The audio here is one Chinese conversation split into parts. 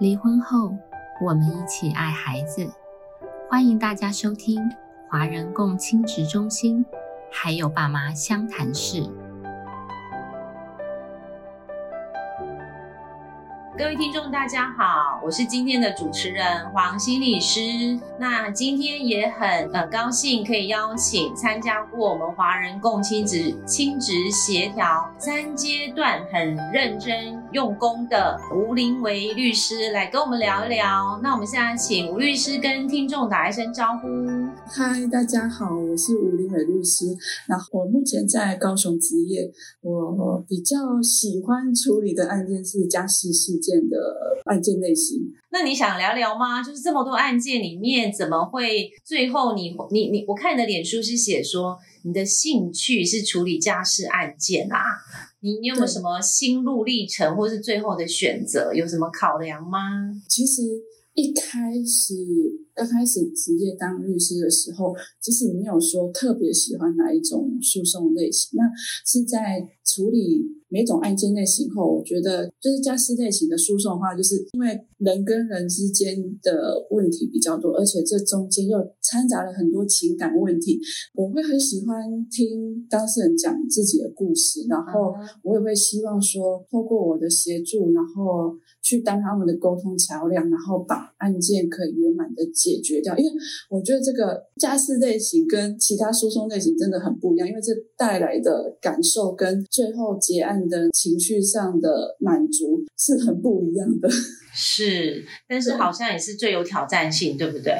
离婚后，我们一起爱孩子。欢迎大家收听华人共亲职中心，还有爸妈相谈室。各位听众，大家好，我是今天的主持人黄心理师。那今天也很呃高兴可以邀请参加过我们华人共亲职亲职协调三阶段很认真用功的吴林维律师来跟我们聊一聊。那我们现在请吴律师跟听众打一声招呼。嗨，大家好，我是吴林伟律师。然后我目前在高雄职业，我比较喜欢处理的案件是家事事件的案件类型。那你想聊聊吗？就是这么多案件里面，怎么会最后你你你？我看你的脸书是写说你的兴趣是处理家事案件啊？你你有没有什么心路历程，或是最后的选择有什么考量吗？其实一开始刚开始职业当律师的时候，其实没有说特别喜欢哪一种诉讼类型，那是在处理。每种案件类型后，我觉得就是家事类型的诉讼的话，就是因为人跟人之间的问题比较多，而且这中间又掺杂了很多情感问题。我会很喜欢听当事人讲自己的故事，然后我也会希望说，透过我的协助，然后去当他们的沟通桥梁，然后把案件可以圆满的解决掉。因为我觉得这个家事类型跟其他诉讼类型真的很不一样，因为这带来的感受跟最后结案。的情绪上的满足是很不一样的，是，但是好像也是最有挑战性，对不对？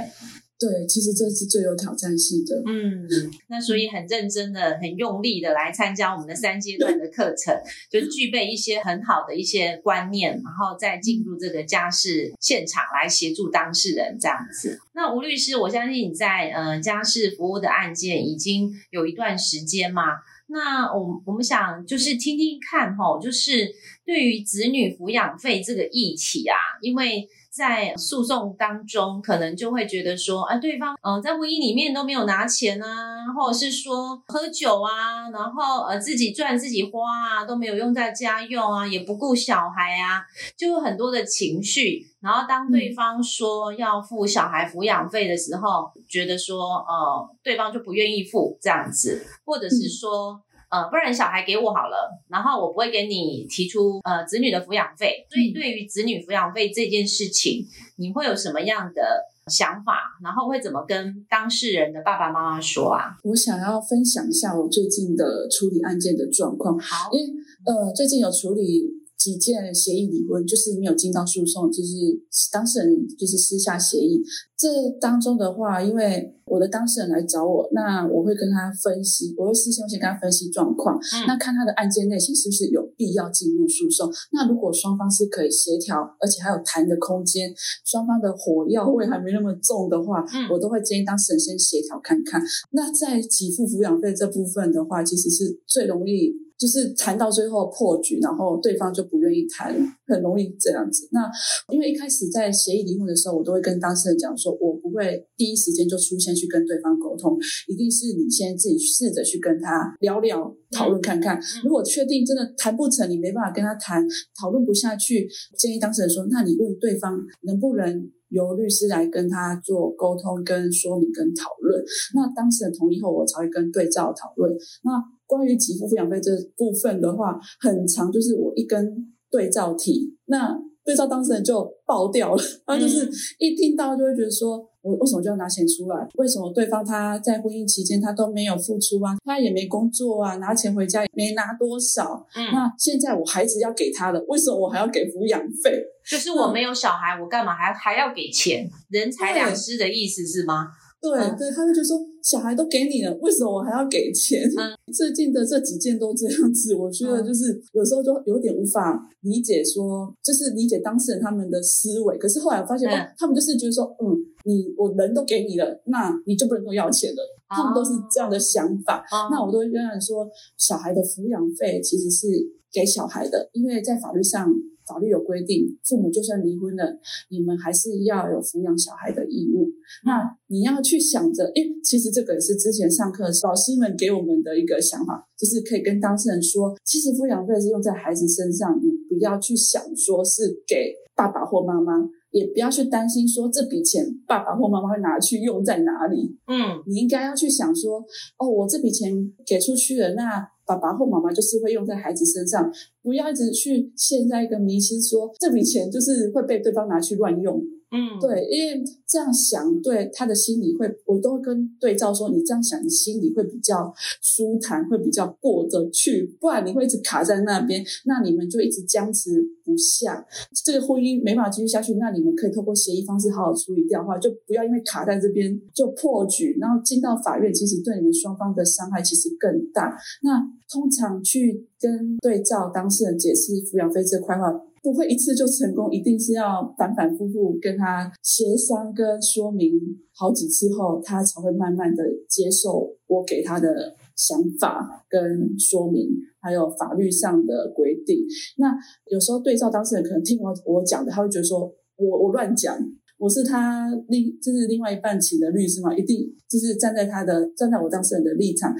对，其实这是最有挑战性的。嗯，那所以很认真的、很用力的来参加我们的三阶段的课程，就具备一些很好的一些观念，然后再进入这个家事现场来协助当事人这样子。那吴律师，我相信你在呃家事服务的案件已经有一段时间嘛？那我我们想就是听听看哈，就是对于子女抚养费这个议题啊，因为在诉讼当中，可能就会觉得说，啊，对方嗯在婚姻里面都没有拿钱啊，或者是说喝酒啊，然后呃自己赚自己花啊，都没有用在家用啊，也不顾小孩啊，就有很多的情绪。然后当对方说要付小孩抚养费的时候，觉得说呃对方就不愿意付这样子，或者是说呃不然小孩给我好了，然后我不会给你提出呃子女的抚养费。所以对于子女抚养费这件事情，你会有什么样的想法？然后会怎么跟当事人的爸爸妈妈说啊？我想要分享一下我最近的处理案件的状况。好，因为呃最近有处理。几件协议离婚，就是没有进到诉讼，就是当事人就是私下协议。这当中的话，因为我的当事人来找我，那我会跟他分析，我会事先先跟他分析状况，那看他的案件类型是不是有必要进入诉讼。那如果双方是可以协调，而且还有谈的空间，双方的火药味还没那么重的话，我都会建议当事人先协调看看。那在给付抚养费这部分的话，其实是最容易。就是谈到最后破局，然后对方就不愿意谈，很容易这样子。那因为一开始在协议离婚的时候，我都会跟当事人讲说，我不会第一时间就出现去跟对方沟通，一定是你先自己试着去跟他聊聊、讨论看看。如果确定真的谈不成，你没办法跟他谈，讨论不下去，建议当事人说，那你问对方能不能由律师来跟他做沟通、跟说明、跟讨论。那当事人同意后，我才会跟对照讨论。那关于给付抚养费这部分的话，很长，就是我一跟对照题，那对照当事人就爆掉了。他就是一听到就会觉得说，我为什么就要拿钱出来？为什么对方他在婚姻期间他都没有付出啊？他也没工作啊，拿钱回家也没拿多少。嗯，那现在我孩子要给他的，为什么我还要给抚养费？就是我没有小孩，我干嘛还还要给钱？人财两失的意思是吗？对对，他就觉得说小孩都给你了，为什么我还要给钱？最近的这几件都这样子，我觉得就是有时候就有点无法理解，说就是理解当事人他们的思维。可是后来我发现，他们就是觉得说，嗯，你我人都给你了，那你就不能够要钱了。他们都是这样的想法。那我都会跟他们说，小孩的抚养费其实是给小孩的，因为在法律上。法律有规定，父母就算离婚了，你们还是要有抚养小孩的义务。那你要去想着，因为其实这个也是之前上课老师们给我们的一个想法，就是可以跟当事人说，其实抚养费是用在孩子身上，你不不要去想说是给爸爸或妈妈，也不要去担心说这笔钱爸爸或妈妈会拿去用在哪里。嗯你应该要去想说，哦，我这笔钱给出去了，那爸爸或妈妈就是会用在孩子身上，不要一直去陷在一个迷失，说这笔钱就是会被对方拿去乱用。嗯，对，因为这样想，对他的心里会，我都会跟对照说，你这样想，你心里会比较舒坦，会比较过得去，不然你会一直卡在那边，那你们就一直僵持不下，这个婚姻没法继续下去，那你们可以透过协议方式好好处理掉的话，就不要因为卡在这边就破局，然后进到法院，其实对你们双方的伤害其实更大。那通常去跟对照当事人解释抚养费这块话，不会一次就成功，一定是要反反复复跟他协商跟说明好几次后，他才会慢慢的接受我给他的想法跟说明，还有法律上的规定。那有时候对照当事人可能听我我讲的，他会觉得说我我乱讲。我是他另就是另外一半请的律师嘛，一定就是站在他的站在我当事人的立场，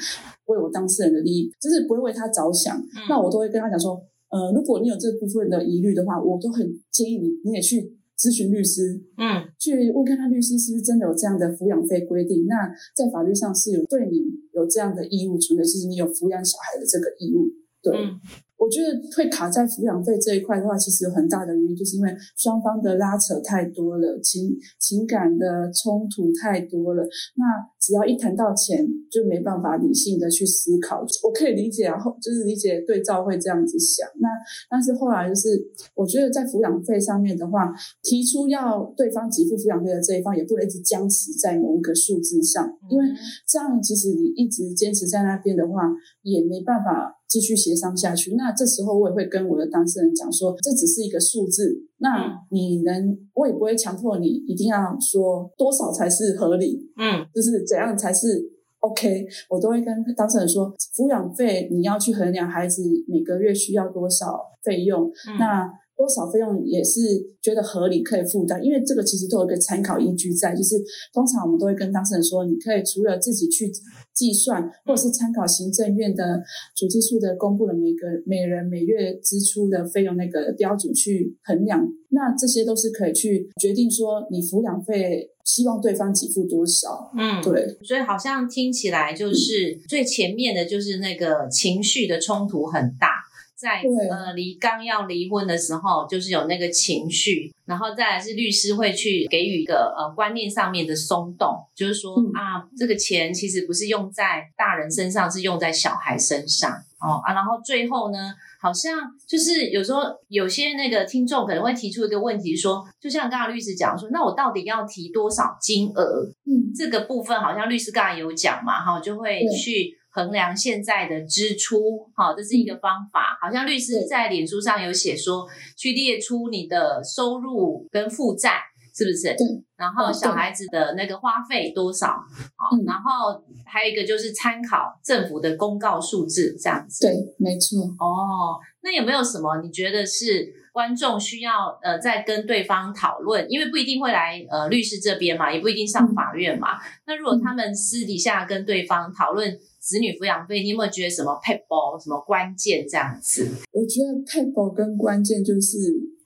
为我当事人的利益，就是不会为他着想。那我都会跟他讲说，呃，如果你有这部分的疑虑的话，我都很建议你，你也去咨询律师，嗯去问看看律师是不是真的有这样的抚养费规定。那在法律上是有对你有这样的义务存在，就是你有抚养小孩的这个义务。对，嗯我觉得会卡在抚养费这一块的话，其实有很大的原因，就是因为双方的拉扯太多了，情情感的冲突太多了。那只要一谈到钱，就没办法理性的去思考。我可以理解啊，后就是理解对照会这样子想。那但是后来就是，我觉得在抚养费上面的话，提出要对方给付抚养费的这一方，也不能一直僵持在某一个数字上，因为这样其实你一直坚持在那边的话，也没办法继续协商下去。那这时候我也会跟我的当事人讲说，这只是一个数字，那你能，我也不会强迫你一定要说多少才是合理，嗯。就是怎样才是 OK，我都会跟当事人说，抚养费你要去衡量孩子每个月需要多少费用，嗯。那多少费用也是觉得合理可以负担，因为这个其实都有一个参考依据在，就是通常我们都会跟当事人说，你可以除了自己去计算，或者是参考行政院的主计处的公布的每个每人每月支出的费用那个标准去衡量，那这些都是可以去决定说你抚养费希望对方给付多少，嗯，对。所以好像听起来就是最前面的就是那个情绪的冲突很大，在对呃离刚要离婚的时候，就是有那个情绪，然后再来是律师会去给予一个呃观念上面的松动，就是说、嗯啊，这个钱其实不是用在大人身上，是用在小孩身上哦啊，然后最后呢。好像就是有时候有些那个听众可能会提出一个问题说，就像刚刚律师讲说，那我到底要提多少金额？嗯，这个部分好像律师刚才有讲嘛，哈，就会对去衡量现在的支出，哈，这是一个方法。好像律师在脸书上有写说，去列出你的收入跟负债，是不是？对。然后小孩子的那个花费多少？好，嗯然后还有一个就是参考政府的公告数字，这样子。对，没错。哦，那有没有什么你觉得是观众需要呃再跟对方讨论？因为不一定会来呃律师这边嘛，也不一定上法院嘛。那如果他们私底下跟对方讨论子女抚养费，你有没有觉得什么 p a p e 什么关键这样子？我觉得配保跟关键就是，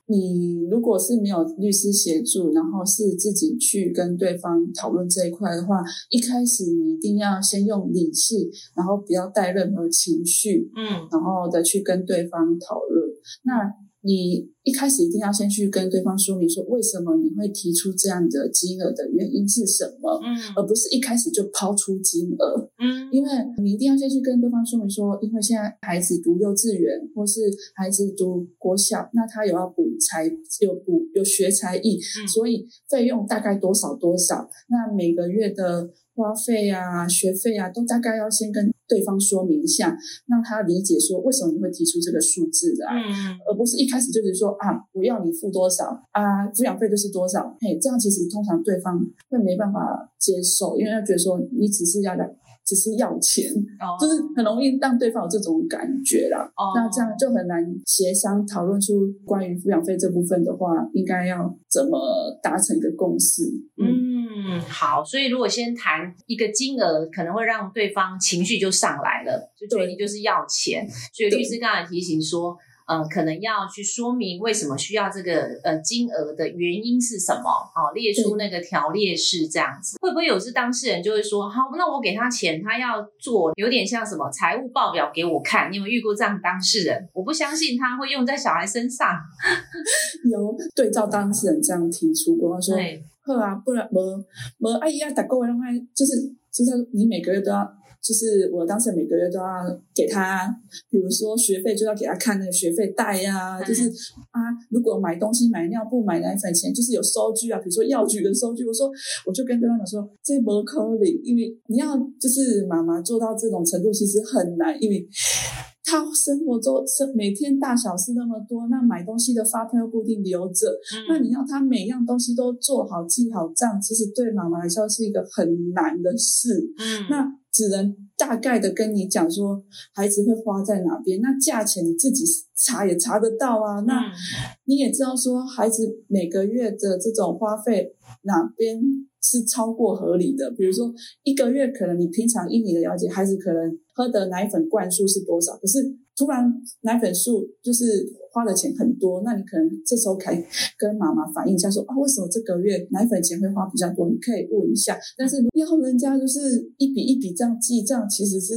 你如果是没有律师协助，然后是自己去跟对方讨论这一块的话，一开始你一定要先用理性，然后不要带任何情绪，嗯然后再去跟对方讨论。那你一开始一定要先去跟对方说明说，为什么你会提出这样的金额的原因是什么，嗯而不是一开始就抛出金额。嗯因为你一定要先去跟对方说明说，因为现在孩子读幼稚园或是孩子读国小，那他有要补才有补有学才艺，嗯所以费用大概多少多少，那每个月的花费啊、学费啊，都大概要先跟对方说明一下，让他理解说为什么你会提出这个数字来。嗯而不是一开始就是说啊，我要你付多少啊，抚养费就是多少，嘿，这样其实通常对方会没办法接受，因为他觉得说你只是要来，只是要钱，哦就是很容易让对方有这种感觉啦。哦那这样就很难协商讨论出关于抚养费这部分的话，应该要怎么达成一个共识。嗯，嗯，好，所以如果先谈一个金额，可能会让对方情绪就上来了，就觉得对你就是要钱。所以律师刚才提醒说，呃，可能要去说明为什么需要这个呃金额的原因是什么，好，列出那个条列式这样子。会不会有是当事人就会说，好，那我给他钱，他要做有点像什么财务报表给我看？你有遇过这样当事人？我不相信他会用在小孩身上。有对照当事人这样提出过，他说：“好啊，不然没没阿姨要打过来，让他就是就是你每个月都要。”就是我当时每个月都要给他，比如说学费就要给他看那个学费袋呀，就是啊，如果买东西买尿布买奶粉钱，就是有收据啊，比如说药局的收据。我说我就跟对方讲说，这不可能，因为你要就是妈妈做到这种程度其实很难，因为他生活中生每天大小事那么多，那买东西的发票又固定留着，那你要他每样东西都做好记好账，其实对妈妈来说是一个很难的事。嗯，那。只能大概的跟你讲说，孩子会花在哪边，那价钱你自己查也查得到啊。那你也知道说，孩子每个月的这种花费哪边是超过合理的。比如说一个月可能你平常以你的了解，孩子可能喝的奶粉罐数是多少，可是。突然奶粉数就是花的钱很多，那你可能这时候可以跟妈妈反映一下，说啊，为什么这个月奶粉钱会花比较多？你可以问一下。但是要人家就是一笔一笔这样记账，其实是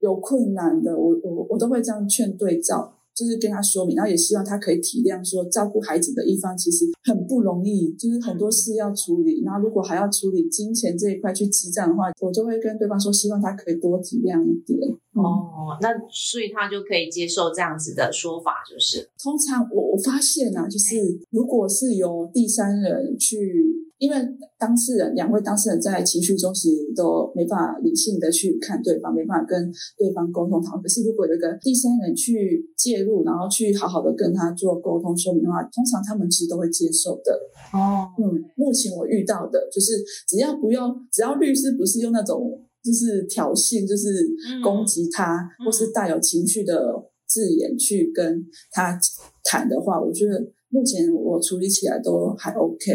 有困难的。我我我都会这样劝对照。就是跟他说明，然后也希望他可以体谅，说照顾孩子的一方其实很不容易，就是很多事要处理。然后如果还要处理金钱这一块去记账的话，我就会跟对方说，希望他可以多体谅一点。哦，那所以他就可以接受这样子的说法，就是通常我我发现啊，就是如果是由第三人去。因为当事人两位当事人在情绪中其实都没办法理性的去看对方，没办法跟对方沟通讨论。可是如果有一个第三人去介入，然后去好好的跟他做沟通说明的话，通常他们其实都会接受的。哦，嗯，目前我遇到的就是，只要不用，只要律师不是用那种就是挑衅，就是攻击他，或是带有情绪的字眼去跟他谈的话，我觉得。目前我处理起来都还 OK，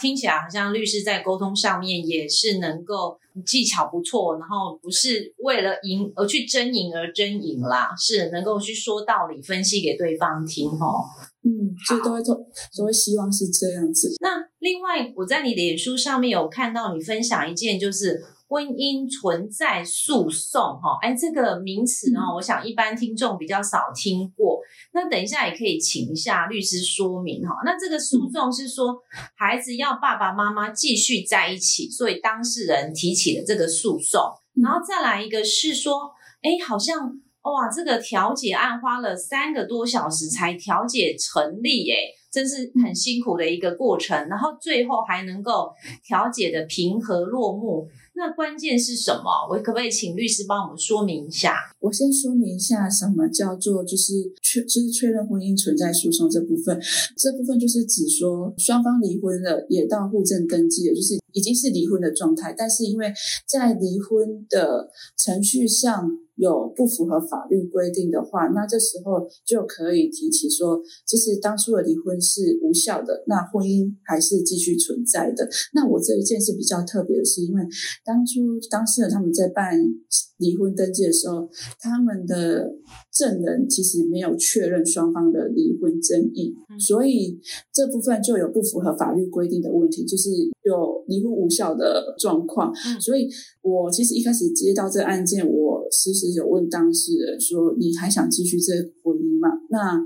听起来好像律师在沟通上面也是能够技巧不错，然后不是为了赢而去争赢而争赢啦，是能够去说道理、分析给对方听哦。嗯，所以都会都都会希望是这样子。那另外，我在你脸书上面有看到你分享一件，就是。婚姻存在诉讼，哈，哎，这个名词呢，我想一般听众比较少听过。那等一下也可以请一下律师说明，哈。那这个诉讼是说，孩子要爸爸妈妈继续在一起，所以当事人提起了这个诉讼。然后再来一个是说，哎，好像哇，这个调解案花了三个多小时才调解成立，哎，真是很辛苦的一个过程。然后最后还能够调解的平和落幕。那关键是什么？我可不可以请律师帮我们说明一下？我先说明一下什么叫做就是确就是确认婚姻存在诉讼这部分。这部分就是指说双方离婚了，也到户政登记也，就是已经是离婚的状态。但是因为在离婚的程序上。有不符合法律规定的话，那这时候就可以提起说，其实当初的离婚是无效的，那婚姻还是继续存在的。那我这一件是比较特别的，是因为当初当事人他们在办离婚登记的时候，他们的证人其实没有确认双方的离婚争议，所以这部分就有不符合法律规定的问题，就是有离婚无效的状况。所以我其实一开始接到这案件，我。其实有问当事人说：“你还想继续这婚姻吗？”那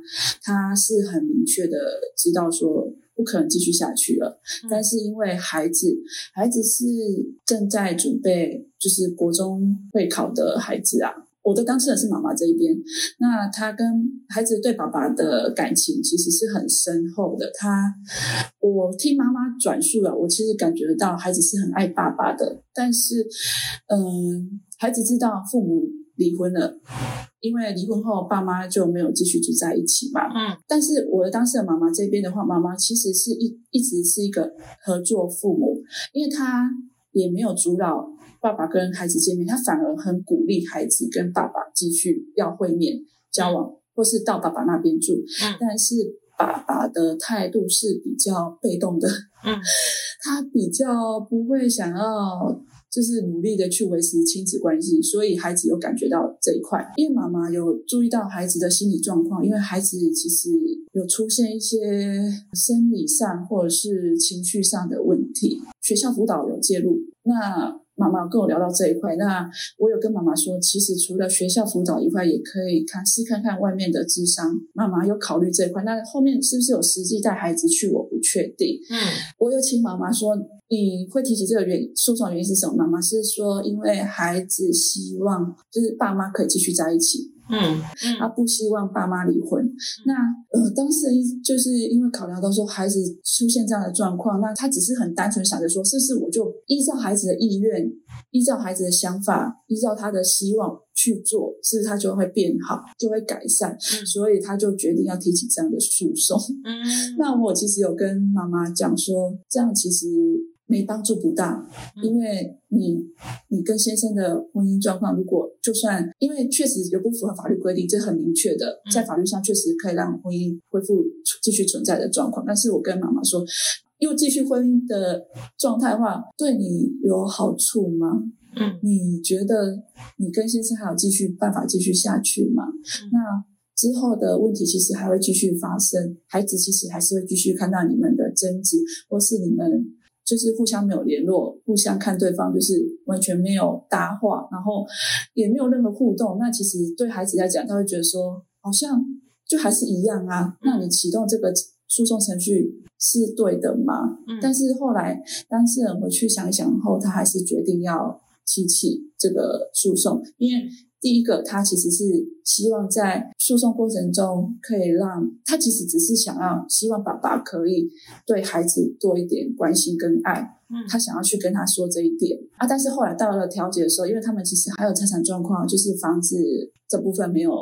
他是很明确的知道说不可能继续下去了。但是因为孩子，孩子是正在准备就是国中会考的孩子啊。我的当事人是妈妈这一边，那他跟孩子对爸爸的感情其实是很深厚的。他，我听妈妈转述了，我其实感觉得到孩子是很爱爸爸的。但是，嗯，孩子知道父母离婚了，因为离婚后爸妈就没有继续住在一起嘛。嗯。但是我的当事人妈妈这边的话，妈妈其实是一一直是一个合作父母，因为她也没有阻扰。爸爸跟孩子见面，她反而很鼓励孩子跟爸爸继续要会面交往，或是到爸爸那边住。嗯，但是爸爸的态度是比较被动的。嗯，他比较不会想要就是努力的去维持亲子关系，所以孩子有感觉到这一块。因为妈妈有注意到孩子的心理状况，因为孩子其实有出现一些生理上或者是情绪上的问题，学校辅导有介入。那妈妈跟我聊到这一块，那我有跟妈妈说，其实除了学校辅导以外，也可以看试看看外面的智商。妈妈有考虑这一块，那后面是不是有实际带孩子去，我不确定。嗯，我有请妈妈说，你会提起这个原诉讼原因是什么？妈妈是说，因为孩子希望就是爸妈可以继续在一起。嗯他不希望爸妈离婚。那呃，当事人就是因为考量到说孩子出现这样的状况，那他只是很单纯想着说，是不是我就依照孩子的意愿，依照孩子的想法，依照他的希望去做，是不是他就会变好，就会改善？所以他就决定要提起这样的诉讼。嗯，那我其实有跟妈妈讲说，这样其实。没帮助不大，因为你你跟先生的婚姻状况，如果就算因为确实有不符合法律规定，这很明确的，在法律上确实可以让婚姻恢复继续存在的状况。但是我跟妈妈说，又继续婚姻的状态的话，对你有好处吗？嗯，你觉得你跟先生还有继续办法继续下去吗？那之后的问题其实还会继续发生，孩子其实还是会继续看到你们的争执，或是你们。就是互相没有联络，互相看对方，就是完全没有搭话，然后也没有任何互动。那其实对孩子来讲，他会觉得说，好像就还是一样啊。那你启动这个诉讼程序是对的吗？但是后来当事人回去想一想后，他还是决定要提起这个诉讼，因为。第一个，他其实是希望在诉讼过程中可以让他其实只是想要希望爸爸可以对孩子多一点关心跟爱，嗯，他想要去跟他说这一点啊。但是后来到了调解的时候，因为他们其实还有财产状况，就是房子这部分没有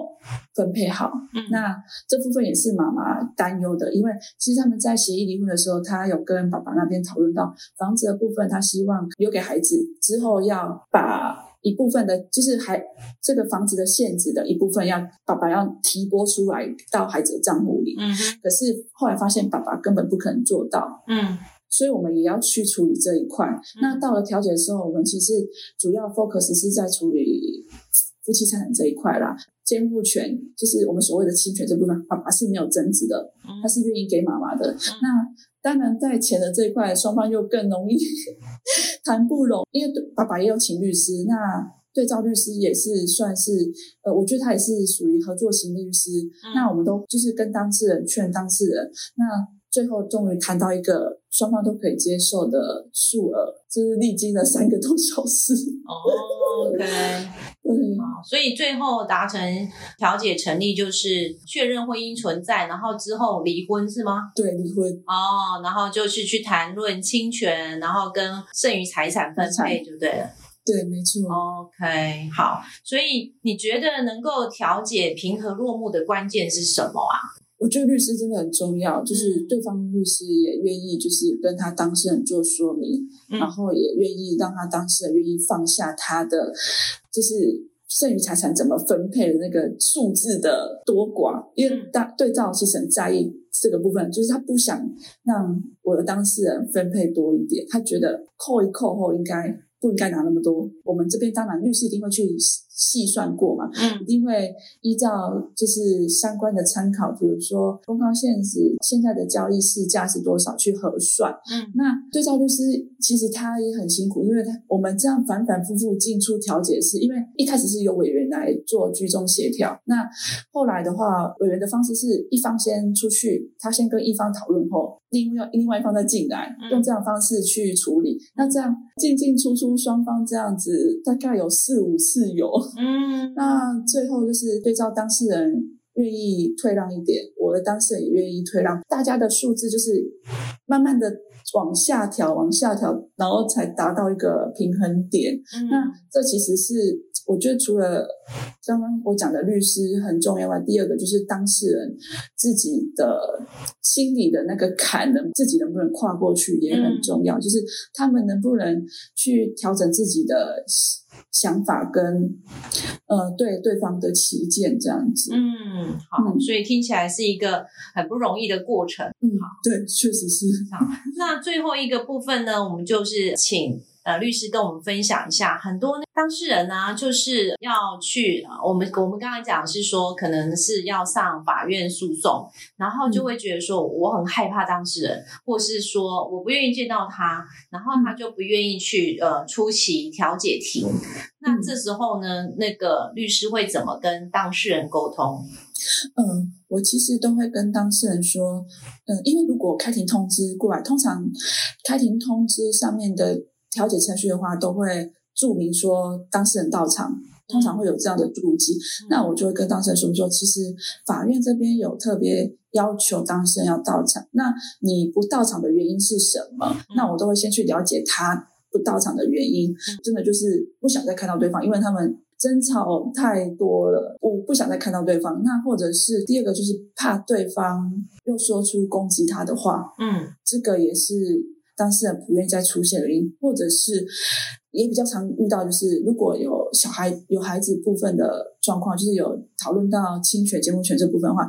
分配好，嗯，那这部分也是妈妈担忧的，因为其实他们在协议离婚的时候，他有跟爸爸那边讨论到房子的部分，他希望留给孩子之后要把。一部分的，就是还这个房子的限制的一部分，要爸爸要提拨出来到孩子的账户里。嗯，可是后来发现爸爸根本不可能做到。嗯，所以我们也要去处理这一块。那到了调解的时候，我们其实主要 focus 是在处理夫妻财产这一块啦。监护权就是我们所谓的侵权这部分，爸爸是没有争执的，他是愿意给妈妈的。那当然，在钱的这一块，双方又更容易谈不拢，因为爸爸也有请律师，那对照律师也是算是，呃，我觉得他也是属于合作型律师。那我们都就是跟当事人劝当事人，那最后终于谈到一个双方都可以接受的数额，就是历经了三个多小时。哦，OK。所以最后达成调解成立，就是确认婚姻存在，然后之后离婚是吗？对，离婚。哦，然后就是去谈论侵权，然后跟剩余财产分配就对了。对，没错。OK，好。所以你觉得能够调解平和落幕的关键是什么啊？我觉得律师真的很重要，就是对方律师也愿意就是跟他当事人做说明，然后也愿意让他当事人愿意放下他的，就是。剩余财产怎么分配的那个数字的多寡，因为大对照其实很在意这个部分，就是他不想让我的当事人分配多一点，他觉得扣一扣后应该不应该拿那么多。我们这边当然律师一定会去。细算过嘛？嗯，一定会依照就是相关的参考，比如说公告现值现在的交易市价是多少去核算。嗯，那对照律师其实他也很辛苦，因为他我们这样反反复复进出调解是因为一开始是由委员来做居中协调，那后来的话，委员的方式是一方先出去，他先跟一方讨论后，另外另外一方再进来，用这样方式去处理。那这样进进出出双方这样子大概有四五次有。嗯，那最后就是对照当事人愿意退让一点，我的当事人也愿意退让，大家的数字就是慢慢的往下调，往下调，然后才达到一个平衡点。那这其实是我觉得除了刚刚我讲的律师很重要外，第二个就是当事人自己的心里的那个坎能自己能不能跨过去也很重要，就是他们能不能去调整自己的。想法跟呃对对方的旗舰这样子，嗯，好，所以听起来是一个很不容易的过程，嗯，对，确实是。好，那最后一个部分呢，我们就是请呃律师跟我们分享一下，很多当事人呢就是要去我们我们刚才讲是说可能是要上法院诉讼，然后就会觉得说我很害怕当事人，或是说我不愿意见到他，然后他就不愿意去呃出席调解庭。那这时候呢，那个律师会怎么跟当事人沟通？嗯，我其实都会跟当事人说，嗯，因为如果开庭通知过来，通常开庭通知上面的调解程序的话，都会注明说当事人到场，通常会有这样的注记。那我就会跟当事人说说，其实法院这边有特别要求当事人要到场，那你不到场的原因是什么？那我都会先去了解他不到场的原因，真的就是不想再看到对方，因为他们。争吵太多了，我不想再看到对方。那或者是第二个，就是怕对方又说出攻击他的话。嗯，这个也是当事人不愿意再出现的原因，或者是也比较常遇到，就是如果有小孩有孩子部分的状况，就是有讨论到侵权、监护权这部分的话，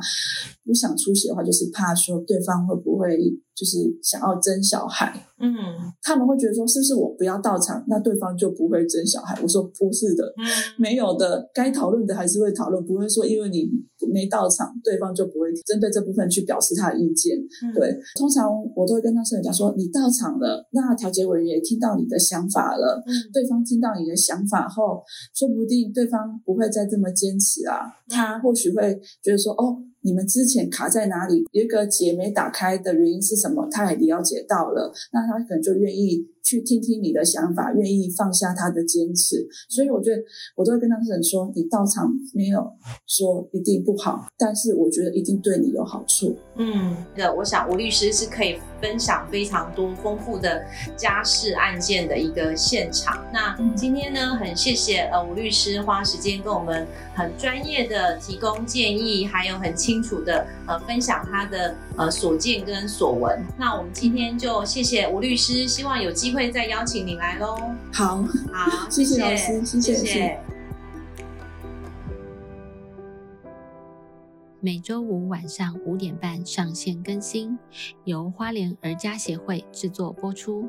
不想出席的话，就是怕说对方会不会。就是想要争小孩，嗯，他们会觉得说，是不是我不要到场，那对方就不会争小孩？我说不是的，嗯，没有的，该讨论的还是会讨论，不会说因为你没到场，对方就不会针对这部分去表示他的意见。对，通常我都会跟当事人讲说，你到场了，那调解委员也听到你的想法了，嗯，对方听到你的想法后，说不定对方不会再这么坚持啊，他或许会觉得说，哦。你们之前卡在哪里？有一个结没打开的原因是什么？他也了解到了，那他可能就愿意。去听听你的想法，愿意放下他的坚持，所以我觉得我都会跟当事人说，你到场没有说一定不好，但是我觉得一定对你有好处。嗯，的，我想吴律师是可以分享非常多丰富的家事案件的一个现场。那今天呢，很谢谢呃吴律师花时间跟我们很专业的提供建议，还有很清楚的呃分享他的呃所见跟所闻。那我们今天就谢谢吴律师，希望有机。会再邀请你来喽。好，好，谢谢老师，谢谢。每周五晚上五点半上线更新，由花莲儿家协会制作播出。